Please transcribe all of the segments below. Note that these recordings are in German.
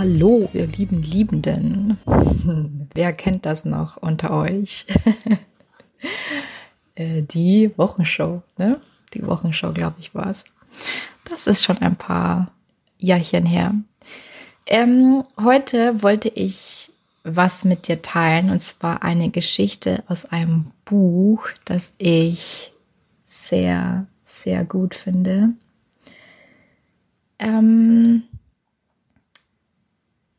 Hallo, ihr lieben Liebenden. Wer kennt das noch unter euch? Äh, die Wochenshow, ne? Die Wochenshow, glaube ich, war es. Das ist schon ein paar Jahrchen her. Ähm, heute wollte ich was mit dir teilen und zwar eine Geschichte aus einem Buch, das ich sehr, sehr gut finde. Ähm,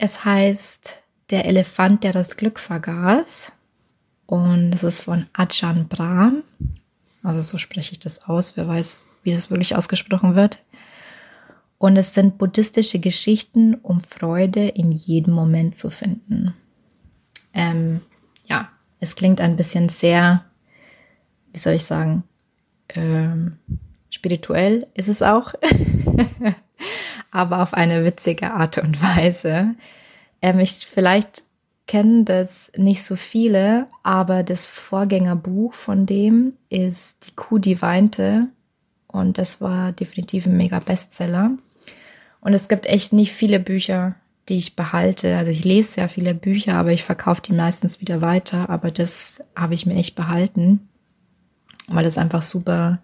es heißt Der Elefant, der das Glück vergaß. Und es ist von Ajahn Brahm. Also so spreche ich das aus. Wer weiß, wie das wirklich ausgesprochen wird. Und es sind buddhistische Geschichten, um Freude in jedem Moment zu finden. Ähm, ja, es klingt ein bisschen sehr, wie soll ich sagen, ähm, spirituell ist es auch. aber auf eine witzige Art und Weise. Ähm, ich, vielleicht kennen das nicht so viele, aber das Vorgängerbuch von dem ist Die Kuh, die weinte. Und das war definitiv ein mega Bestseller. Und es gibt echt nicht viele Bücher, die ich behalte. Also ich lese sehr viele Bücher, aber ich verkaufe die meistens wieder weiter. Aber das habe ich mir echt behalten, weil das einfach super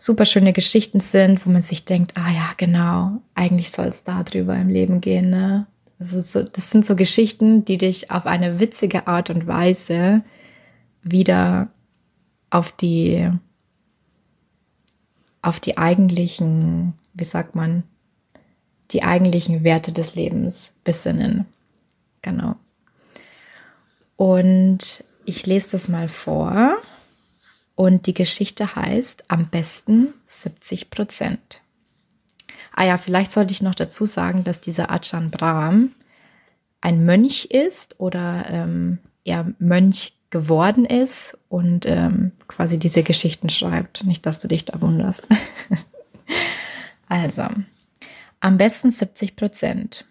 super schöne Geschichten sind, wo man sich denkt, ah ja, genau, eigentlich soll es da drüber im Leben gehen. Ne? Also so, das sind so Geschichten, die dich auf eine witzige Art und Weise wieder auf die auf die eigentlichen, wie sagt man, die eigentlichen Werte des Lebens besinnen. Genau. Und ich lese das mal vor. Und die Geschichte heißt am besten 70 Prozent. Ah ja, vielleicht sollte ich noch dazu sagen, dass dieser Ajahn Brahm ein Mönch ist oder ähm, er Mönch geworden ist und ähm, quasi diese Geschichten schreibt. Nicht, dass du dich da wunderst. also, am besten 70 Prozent.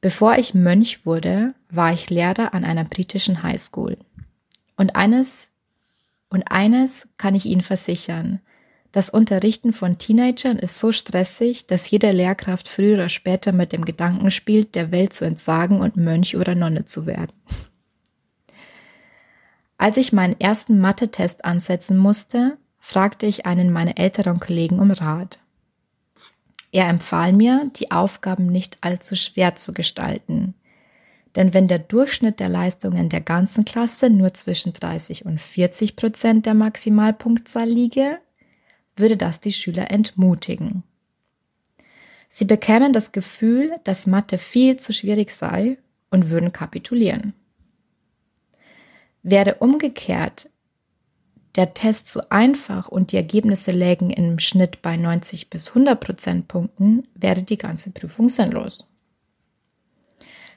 Bevor ich Mönch wurde, war ich Lehrer an einer britischen Highschool. Und eines und eines kann ich Ihnen versichern. Das Unterrichten von Teenagern ist so stressig, dass jede Lehrkraft früher oder später mit dem Gedanken spielt, der Welt zu entsagen und Mönch oder Nonne zu werden. Als ich meinen ersten Mathe-Test ansetzen musste, fragte ich einen meiner älteren Kollegen um Rat. Er empfahl mir, die Aufgaben nicht allzu schwer zu gestalten. Denn wenn der Durchschnitt der Leistungen der ganzen Klasse nur zwischen 30 und 40 Prozent der Maximalpunktzahl liege, würde das die Schüler entmutigen. Sie bekämen das Gefühl, dass Mathe viel zu schwierig sei und würden kapitulieren. Wäre umgekehrt der Test zu einfach und die Ergebnisse lägen im Schnitt bei 90 bis 100 Prozentpunkten, wäre die ganze Prüfung sinnlos.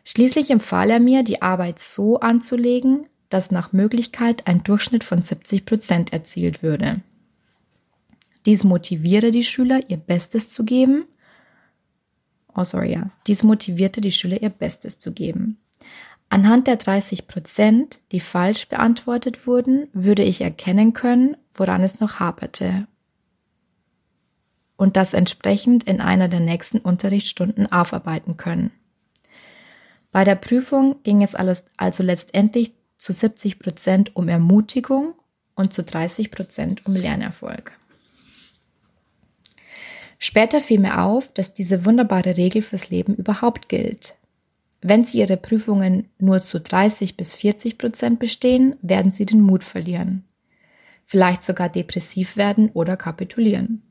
Schließlich empfahl er mir, die Arbeit so anzulegen, dass nach Möglichkeit ein Durchschnitt von 70 Prozent erzielt würde. Dies motiviere die Schüler, ihr Bestes zu geben. Oh, sorry, ja. Dies motivierte die Schüler, ihr Bestes zu geben. Anhand der 30 Prozent, die falsch beantwortet wurden, würde ich erkennen können, woran es noch haperte. Und das entsprechend in einer der nächsten Unterrichtsstunden aufarbeiten können. Bei der Prüfung ging es also letztendlich zu 70 Prozent um Ermutigung und zu 30 Prozent um Lernerfolg. Später fiel mir auf, dass diese wunderbare Regel fürs Leben überhaupt gilt. Wenn Sie Ihre Prüfungen nur zu 30 bis 40 Prozent bestehen, werden Sie den Mut verlieren. Vielleicht sogar depressiv werden oder kapitulieren.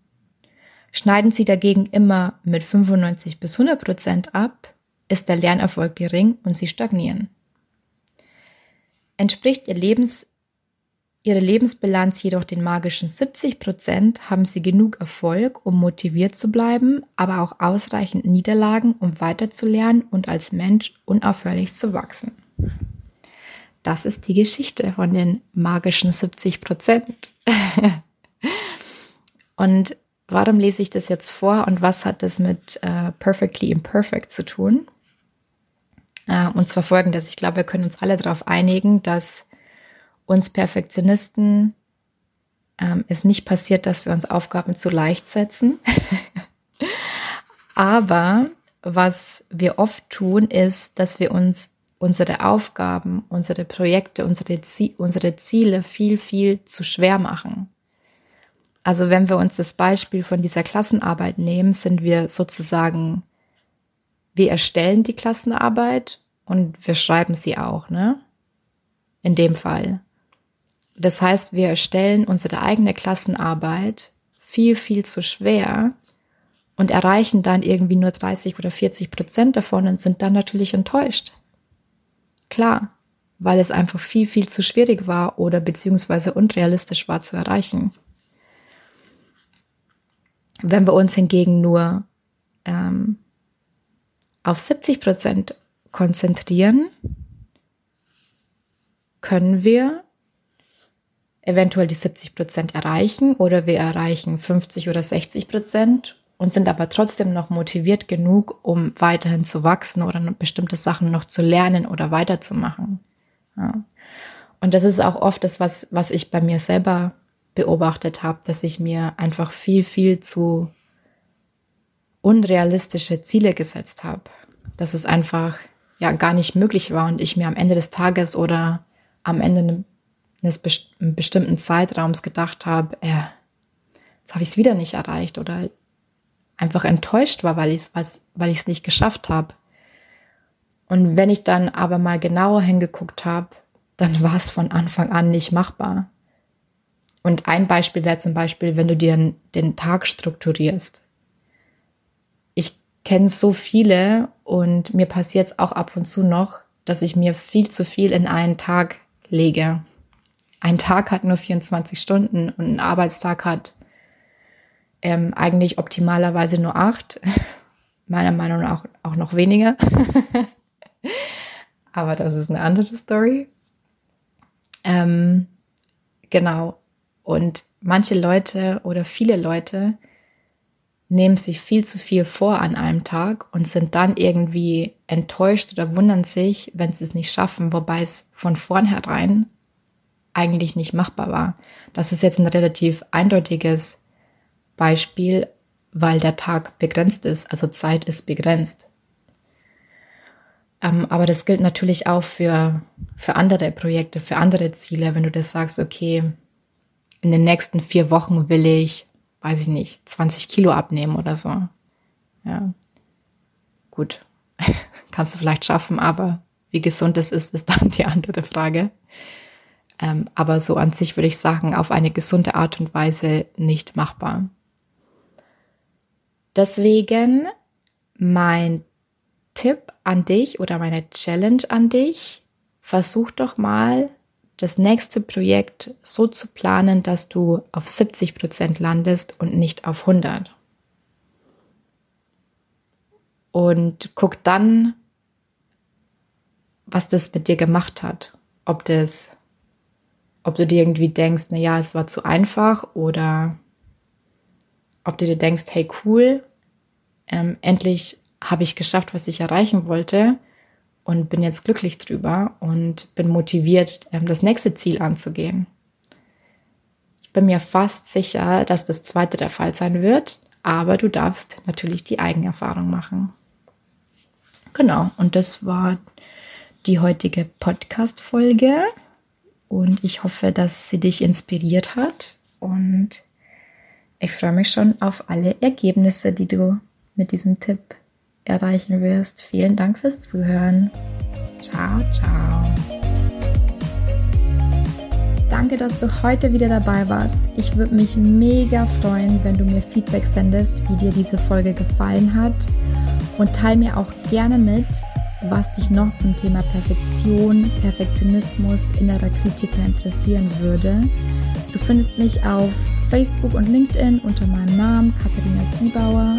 Schneiden Sie dagegen immer mit 95 bis 100 Prozent ab, ist der Lernerfolg gering und sie stagnieren. Entspricht ihr Lebens, ihre Lebensbilanz jedoch den magischen 70 Prozent, haben sie genug Erfolg, um motiviert zu bleiben, aber auch ausreichend Niederlagen, um weiterzulernen und als Mensch unaufhörlich zu wachsen. das ist die Geschichte von den magischen 70 Prozent. und warum lese ich das jetzt vor und was hat das mit äh, Perfectly Imperfect zu tun? Und zwar folgendes, ich glaube, wir können uns alle darauf einigen, dass uns Perfektionisten ähm, es nicht passiert, dass wir uns Aufgaben zu leicht setzen. Aber was wir oft tun, ist, dass wir uns unsere Aufgaben, unsere Projekte, unsere, Zie unsere Ziele viel, viel zu schwer machen. Also wenn wir uns das Beispiel von dieser Klassenarbeit nehmen, sind wir sozusagen, wir erstellen die Klassenarbeit und wir schreiben sie auch, ne? In dem Fall. Das heißt, wir erstellen unsere eigene Klassenarbeit viel, viel zu schwer und erreichen dann irgendwie nur 30 oder 40 Prozent davon und sind dann natürlich enttäuscht. Klar, weil es einfach viel, viel zu schwierig war oder beziehungsweise unrealistisch war zu erreichen. Wenn wir uns hingegen nur ähm, auf 70 Prozent konzentrieren, können wir eventuell die 70 Prozent erreichen oder wir erreichen 50 oder 60 Prozent und sind aber trotzdem noch motiviert genug, um weiterhin zu wachsen oder bestimmte Sachen noch zu lernen oder weiterzumachen. Ja. Und das ist auch oft das, was, was ich bei mir selber beobachtet habe, dass ich mir einfach viel, viel zu unrealistische Ziele gesetzt habe. Dass es einfach ja gar nicht möglich war und ich mir am Ende des Tages oder am Ende eines bestimmten Zeitraums gedacht habe, äh, jetzt habe ich es wieder nicht erreicht oder einfach enttäuscht war, weil ich es weil ich es nicht geschafft habe. Und wenn ich dann aber mal genauer hingeguckt habe, dann war es von Anfang an nicht machbar. Und ein Beispiel wäre zum Beispiel, wenn du dir den Tag strukturierst. Ich kenne so viele und mir passiert es auch ab und zu noch, dass ich mir viel zu viel in einen Tag lege. Ein Tag hat nur 24 Stunden und ein Arbeitstag hat ähm, eigentlich optimalerweise nur acht. Meiner Meinung nach auch, auch noch weniger. Aber das ist eine andere Story. Ähm, genau. Und manche Leute oder viele Leute nehmen sich viel zu viel vor an einem Tag und sind dann irgendwie enttäuscht oder wundern sich, wenn sie es nicht schaffen, wobei es von vornherein eigentlich nicht machbar war. Das ist jetzt ein relativ eindeutiges Beispiel, weil der Tag begrenzt ist, also Zeit ist begrenzt. Ähm, aber das gilt natürlich auch für, für andere Projekte, für andere Ziele, wenn du das sagst, okay, in den nächsten vier Wochen will ich, weiß ich nicht, 20 Kilo abnehmen oder so. Ja. Gut. Kannst du vielleicht schaffen, aber wie gesund es ist, ist dann die andere Frage. Ähm, aber so an sich würde ich sagen, auf eine gesunde Art und Weise nicht machbar. Deswegen mein Tipp an dich oder meine Challenge an dich, versuch doch mal das nächste Projekt so zu planen, dass du auf 70 Prozent landest und nicht auf 100. Und guck dann, was das mit dir gemacht hat. Ob das, ob du dir irgendwie denkst, na ja, es war zu einfach oder ob du dir denkst, hey cool, ähm, endlich habe ich geschafft, was ich erreichen wollte und bin jetzt glücklich drüber und bin motiviert, ähm, das nächste Ziel anzugehen. Ich bin mir fast sicher, dass das zweite der Fall sein wird, aber du darfst natürlich die Eigenerfahrung machen. Genau, und das war die heutige Podcast-Folge und ich hoffe, dass sie dich inspiriert hat und ich freue mich schon auf alle Ergebnisse, die du mit diesem Tipp erreichen wirst. Vielen Dank fürs Zuhören. Ciao, ciao. Danke, dass du heute wieder dabei warst. Ich würde mich mega freuen, wenn du mir Feedback sendest, wie dir diese Folge gefallen hat. Und teile mir auch gerne mit, was dich noch zum Thema Perfektion, Perfektionismus, innerer Kritiker interessieren würde. Du findest mich auf Facebook und LinkedIn unter meinem Namen Katharina Siebauer